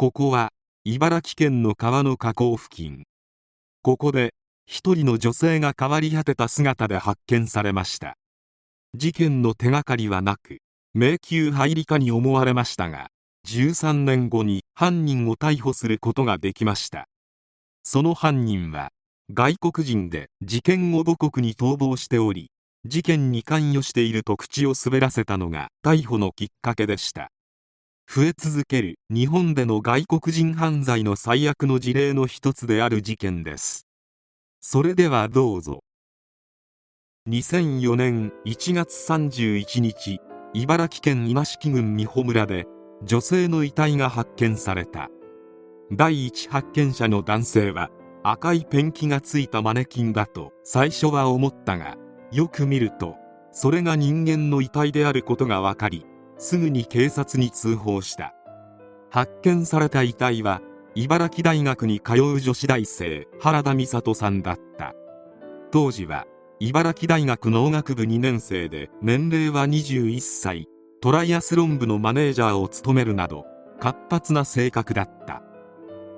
ここは茨城県の川の河口付近。ここで一人の女性が変わり果てた姿で発見されました。事件の手がかりはなく迷宮入りかに思われましたが13年後に犯人を逮捕することができました。その犯人は外国人で事件後母国に逃亡しており事件に関与していると口を滑らせたのが逮捕のきっかけでした。増え続ける日本での外国人犯罪の最悪の事例の一つである事件です。それではどうぞ。2004年1月31日茨城県今敷郡美穂村で女性の遺体が発見された。第一発見者の男性は赤いペンキがついたマネキンだと最初は思ったがよく見るとそれが人間の遺体であることが分かりすぐに警察に通報した。発見された遺体は茨城大学に通う女子大生原田美里さんだった。当時は茨城大学農学部2年生で年齢は21歳。トライアスロン部のマネージャーを務めるなど活発な性格だった。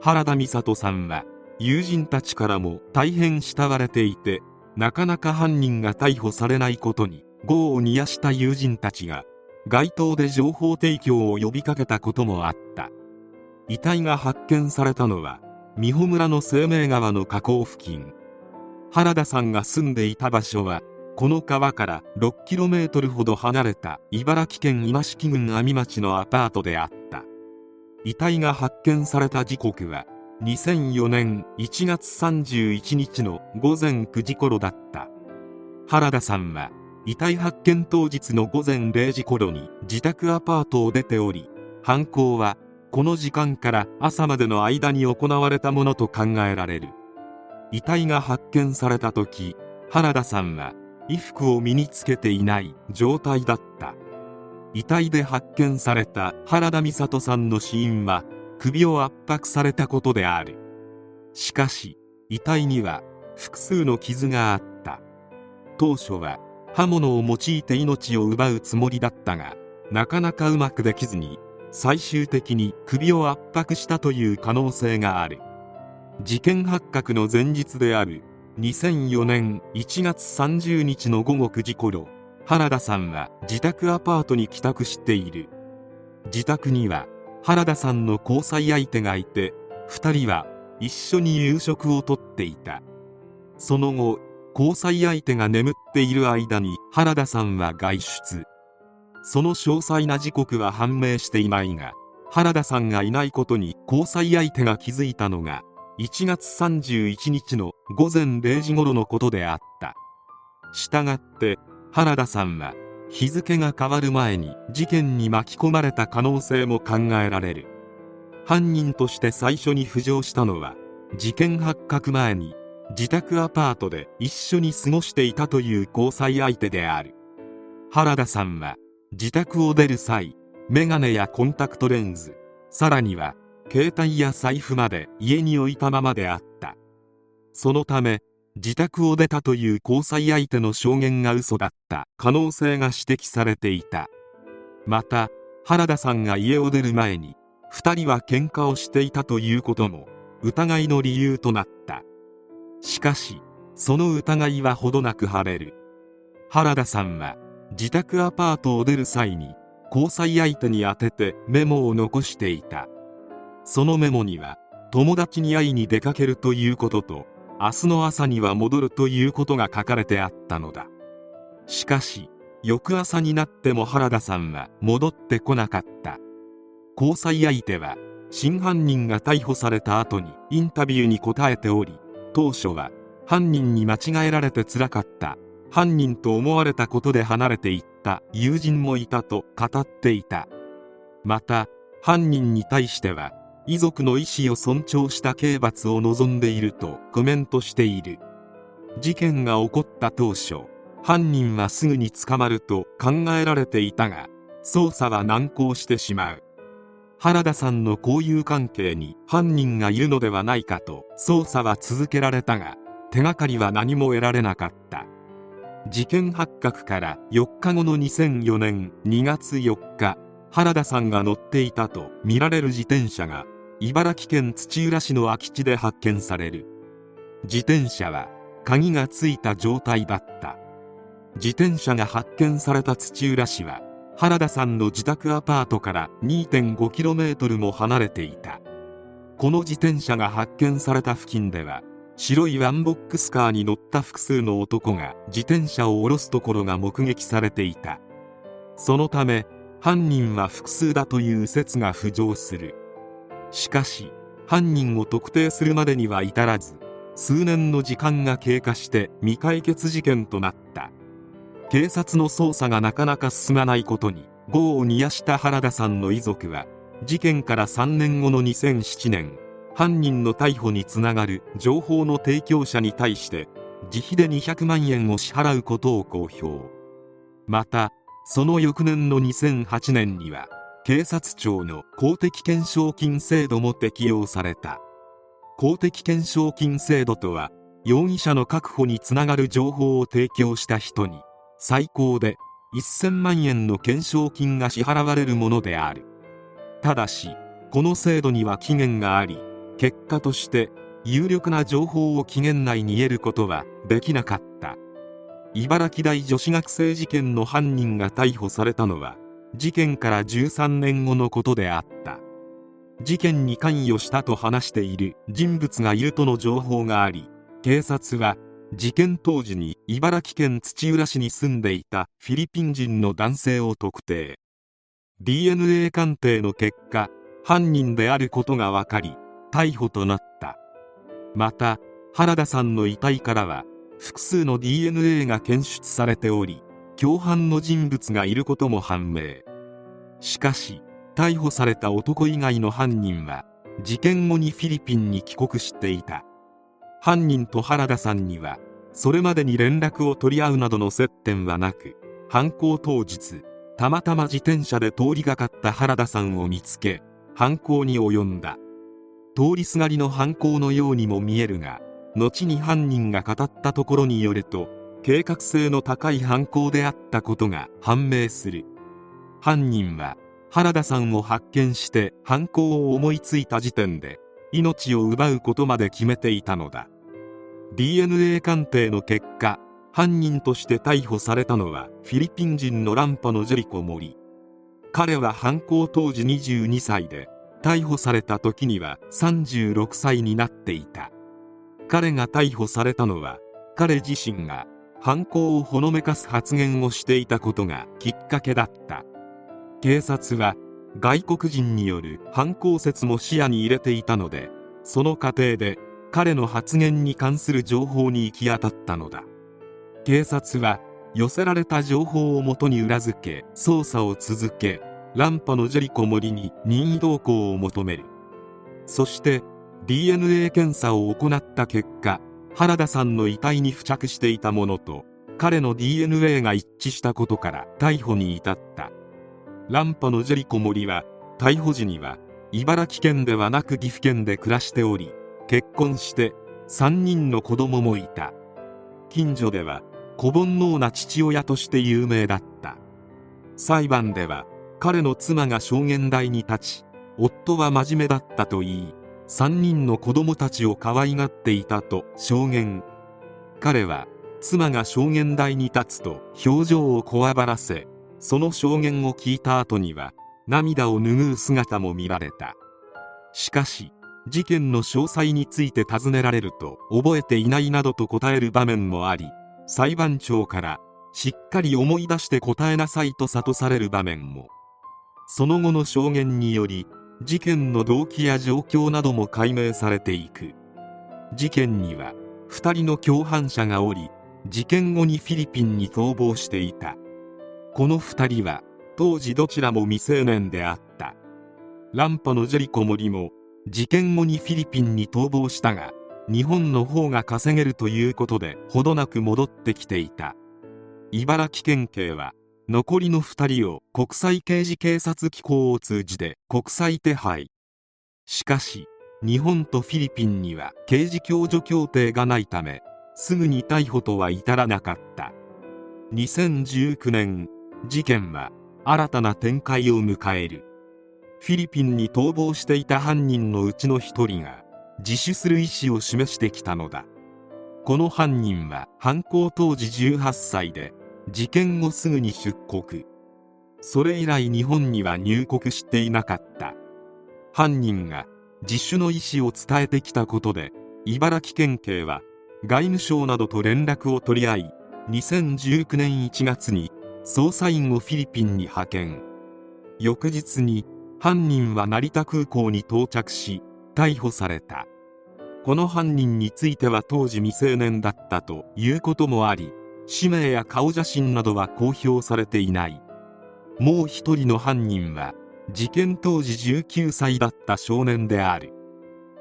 原田美里さんは友人たちからも大変慕われていてなかなか犯人が逮捕されないことに業を煮やした友人たちが街頭で情報提供を呼びかけたこともあった。遺体が発見されたのは美穂村の生命川の河口付近。原田さんが住んでいた場所はこの川から 6km ほど離れた茨城県今敷郡阿見町のアパートであった。遺体が発見された時刻は2004年1月31日の午前9時頃だった。原田さんは遺体発見当日の午前0時頃に自宅アパートを出ており犯行はこの時間から朝までの間に行われたものと考えられる。遺体が発見された時原田さんは衣服を身につけていない状態だった。遺体で発見された原田美里さんの死因は首を圧迫されたことである。しかし遺体には複数の傷があった。当初は刃物を用いて命を奪うつもりだったがなかなかうまくできずに最終的に首を圧迫したという可能性がある。事件発覚の前日である2004年1月30日の午後9時頃原田さんは自宅アパートに帰宅している。自宅には原田さんの交際相手がいて2人は一緒に夕食をとっていた。その後交際相手が眠っている間に原田さんは外出。その詳細な時刻は判明していないが原田さんがいないことに交際相手が気づいたのが1月31日の午前0時頃のことであった。したがって原田さんは日付が変わる前に事件に巻き込まれた可能性も考えられる。犯人として最初に浮上したのは事件発覚前に自宅アパートで一緒に過ごしていたという交際相手である。原田さんは自宅を出る際メガネやコンタクトレンズさらには携帯や財布まで家に置いたままであった。そのため自宅を出たという交際相手の証言が嘘だった可能性が指摘されていた。また原田さんが家を出る前に2人は喧嘩をしていたということも疑いの理由となった。しかしその疑いはほどなく晴れる。原田さんは自宅アパートを出る際に交際相手に宛ててメモを残していた。そのメモには友達に会いに出かけるということと明日の朝には戻るということが書かれてあったのだ。しかし翌朝になっても原田さんは戻ってこなかった。交際相手は真犯人が逮捕された後にインタビューに答えており当初は犯人に間違えられてつらかった。犯人と思われたことで離れていった。友人もいたと語っていた。また犯人に対しては遺族の意思を尊重した刑罰を望んでいるとコメントしている。事件が起こった当初犯人はすぐに捕まると考えられていたが捜査は難航してしまう。原田さんの交友関係に犯人がいるのではないかと捜査は続けられたが手がかりは何も得られなかった。事件発覚から4日後の2004年2月4日原田さんが乗っていたとみられる自転車が茨城県土浦市の空き地で発見される。自転車は鍵がついた状態だった。自転車が発見された土浦市は原田さんの自宅アパートから 2.5km も離れていた。この自転車が発見された付近では白いワンボックスカーに乗った複数の男が自転車を下ろすところが目撃されていた。そのため犯人は複数だという説が浮上する。しかし犯人を特定するまでには至らず数年の時間が経過して未解決事件となった。警察の捜査がなかなか進まないことに業を煮やした原田さんの遺族は事件から3年後の2007年犯人の逮捕につながる情報の提供者に対して自費で200万円を支払うことを公表。またその翌年の2008年には警察庁の公的懸賞金制度も適用された。公的懸賞金制度とは容疑者の確保につながる情報を提供した人に最高で1000万円の懸賞金が支払われるものである。ただしこの制度には期限があり結果として有力な情報を期限内に得ることはできなかった。茨城大女子学生事件の犯人が逮捕されたのは事件から13年後のことであった。事件に関与したと話している人物がいるとの情報があり警察は事件当時に茨城県土浦市に住んでいたフィリピン人の男性を特定。DNA 鑑定の結果犯人であることが分かり逮捕となった。また原田さんの遺体からは複数の DNA が検出されており共犯の人物がいることも判明。しかし逮捕された男以外の犯人は事件後にフィリピンに帰国していた。犯人と原田さんにはそれまでに連絡を取り合うなどの接点はなく犯行当日たまたま自転車で通りがかった原田さんを見つけ犯行に及んだ。通りすがりの犯行のようにも見えるが後に犯人が語ったところによると計画性の高い犯行であったことが判明する。犯人は原田さんを発見して犯行を思いついた時点で命を奪うことまで決めていたのだ。DNA 鑑定の結果犯人として逮捕されたのはフィリピン人のランパのジェリコ・モリ彼は犯行当時22歳で逮捕された時には36歳になっていた。彼が逮捕されたのは彼自身が犯行をほのめかす発言をしていたことがきっかけだった。警察は外国人による犯行説も視野に入れていたのでその過程で彼の発言に関する情報に行き当たったのだ。警察は寄せられた情報をもとに裏付け捜査を続け乱波のジェリコ森に任意同行を求める。そして DNA 検査を行った結果原田さんの遺体に付着していたものと彼の DNA が一致したことから逮捕に至った。乱波のジェリコ森は逮捕時には茨城県ではなく岐阜県で暮らしており結婚して3人の子供もいた。近所では子煩悩な父親として有名だった。裁判では彼の妻が証言台に立ち夫は真面目だったと言い3人の子供たちを可愛がっていたと証言。彼は妻が証言台に立つと表情をこわばらせその証言を聞いた後には涙を拭う姿も見られた。しかし事件の詳細について尋ねられると覚えていないなどと答える場面もあり裁判長からしっかり思い出して答えなさいと諭される場面も。その後の証言により事件の動機や状況なども解明されていく。事件には2人の共犯者がおり事件後にフィリピンに逃亡していた。この2人は当時どちらも未成年であった。ランパのジェリコ森も事件後にフィリピンに逃亡したが日本の方が稼げるということでほどなく戻ってきていた。茨城県警は残りの2人を国際刑事警察機構を通じて国際手配。しかし日本とフィリピンには刑事共助協定がないためすぐに逮捕とは至らなかった。2019年事件は新たな展開を迎える。フィリピンに逃亡していた犯人のうちの一人が自首する意思を示してきたのだ。この犯人は犯行当時18歳で事件後すぐに出国。それ以来日本には入国していなかった。犯人が自首の意思を伝えてきたことで茨城県警は外務省などと連絡を取り合い2019年1月に捜査員をフィリピンに派遣。翌日に犯人は成田空港に到着し逮捕された。この犯人については当時未成年だったということもあり氏名や顔写真などは公表されていない。もう一人の犯人は事件当時19歳だった少年である。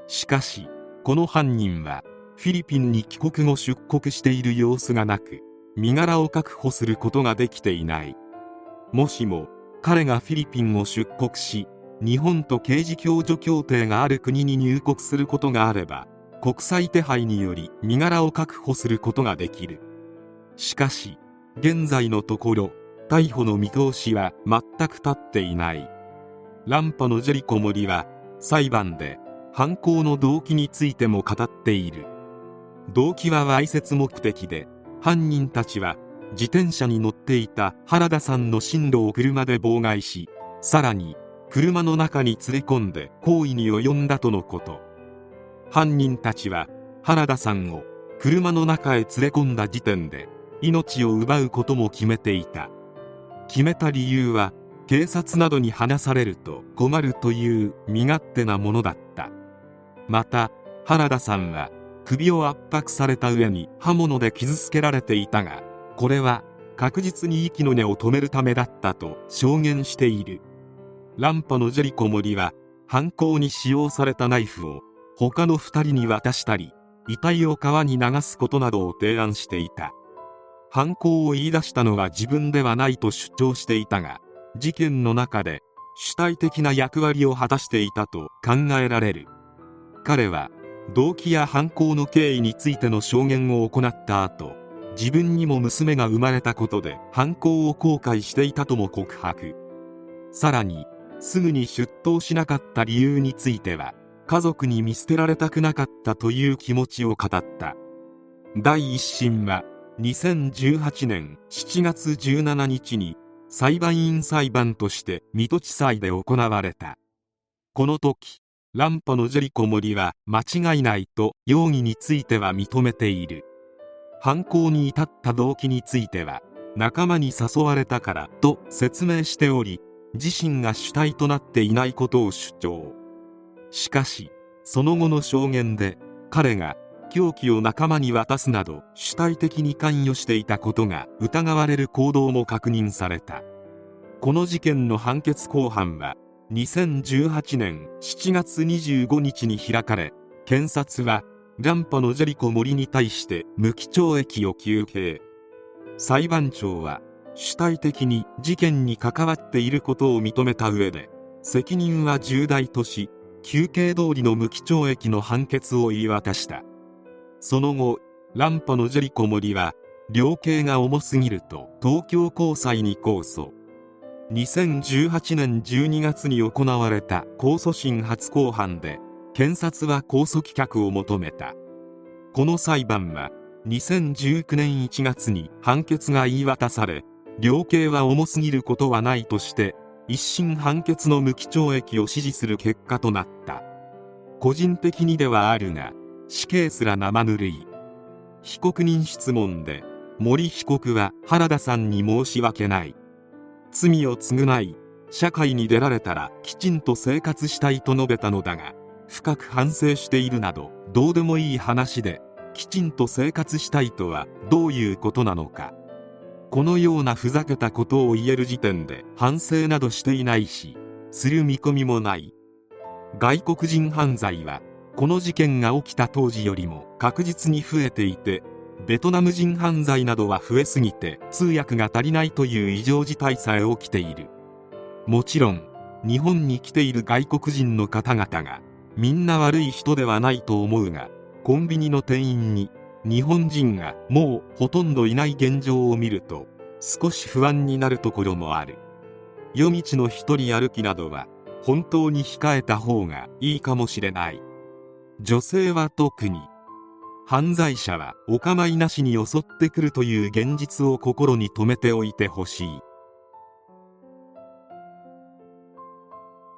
しかしこの犯人はフィリピンに帰国後出国している様子がなく身柄を確保することができていない。もしも彼がフィリピンを出国し日本と刑事共助協定がある国に入国することがあれば国際手配により身柄を確保することができる。しかし現在のところ逮捕の見通しは全く立っていない。乱歩のジェリコ森は裁判で犯行の動機についても語っている。動機はわいせつ目的で犯人たちは自転車に乗っていた原田さんの進路を車で妨害しさらに車の中に連れ込んで行為に及んだとのこと。犯人たちは原田さんを車の中へ連れ込んだ時点で命を奪うことも決めていた。決めた理由は警察などに話されると困るという身勝手なものだった。また原田さんは首を圧迫された上に刃物で傷つけられていたがこれは確実に息の根を止めるためだったと証言している。乱歩のジェリコ森は犯行に使用されたナイフを他の2人に渡したり遺体を川に流すことなどを提案していた。犯行を言い出したのは自分ではないと主張していたが事件の中で主体的な役割を果たしていたと考えられる。彼は動機や犯行の経緯についての証言を行った後自分にも娘が生まれたことで犯行を後悔していたとも告白。さらにすぐに出頭しなかった理由については家族に見捨てられたくなかったという気持ちを語った。第一審は2018年7月17日に裁判員裁判として水戸地裁で行われた。この時乱歩のジェリコ森は間違いないと容疑については認めている。犯行に至った動機については仲間に誘われたからと説明しており自身が主体となっていないことを主張。しかしその後の証言で彼が凶器を仲間に渡すなど主体的に関与していたことが疑われる行動も確認された。この事件の判決公判は2018年7月25日に開かれ検察は乱歩のジェリコ森に対して無期懲役を求刑。裁判長は主体的に事件に関わっていることを認めた上で責任は重大とし求刑通りの無期懲役の判決を言い渡した。その後乱歩のジェリコ森は量刑が重すぎると東京高裁に控訴。2018年12月に行われた控訴審初公判で検察は控訴棄却を求めた。この裁判は2019年1月に判決が言い渡され量刑は重すぎることはないとして一審判決の無期懲役を支持する結果となった。個人的にではあるが死刑すら生ぬるい。被告人質問で森被告は原田さんに申し訳ない。罪を償い社会に出られたらきちんと生活したいと述べたのだが深く反省しているなどどうでもいい話できちんと生活したいとはどういうことなのか。このようなふざけたことを言える時点で反省などしていないしする見込みもない。外国人犯罪はこの事件が起きた当時よりも確実に増えていてベトナム人犯罪などは増えすぎて通訳が足りないという異常事態さえ起きている。もちろん日本に来ている外国人の方々がみんな悪い人ではないと思うがコンビニの店員に日本人がもうほとんどいない現状を見ると少し不安になるところもある。夜道の一人歩きなどは本当に控えた方がいいかもしれない。女性は特に犯罪者はお構いなしに襲ってくるという現実を心に留めておいてほしい。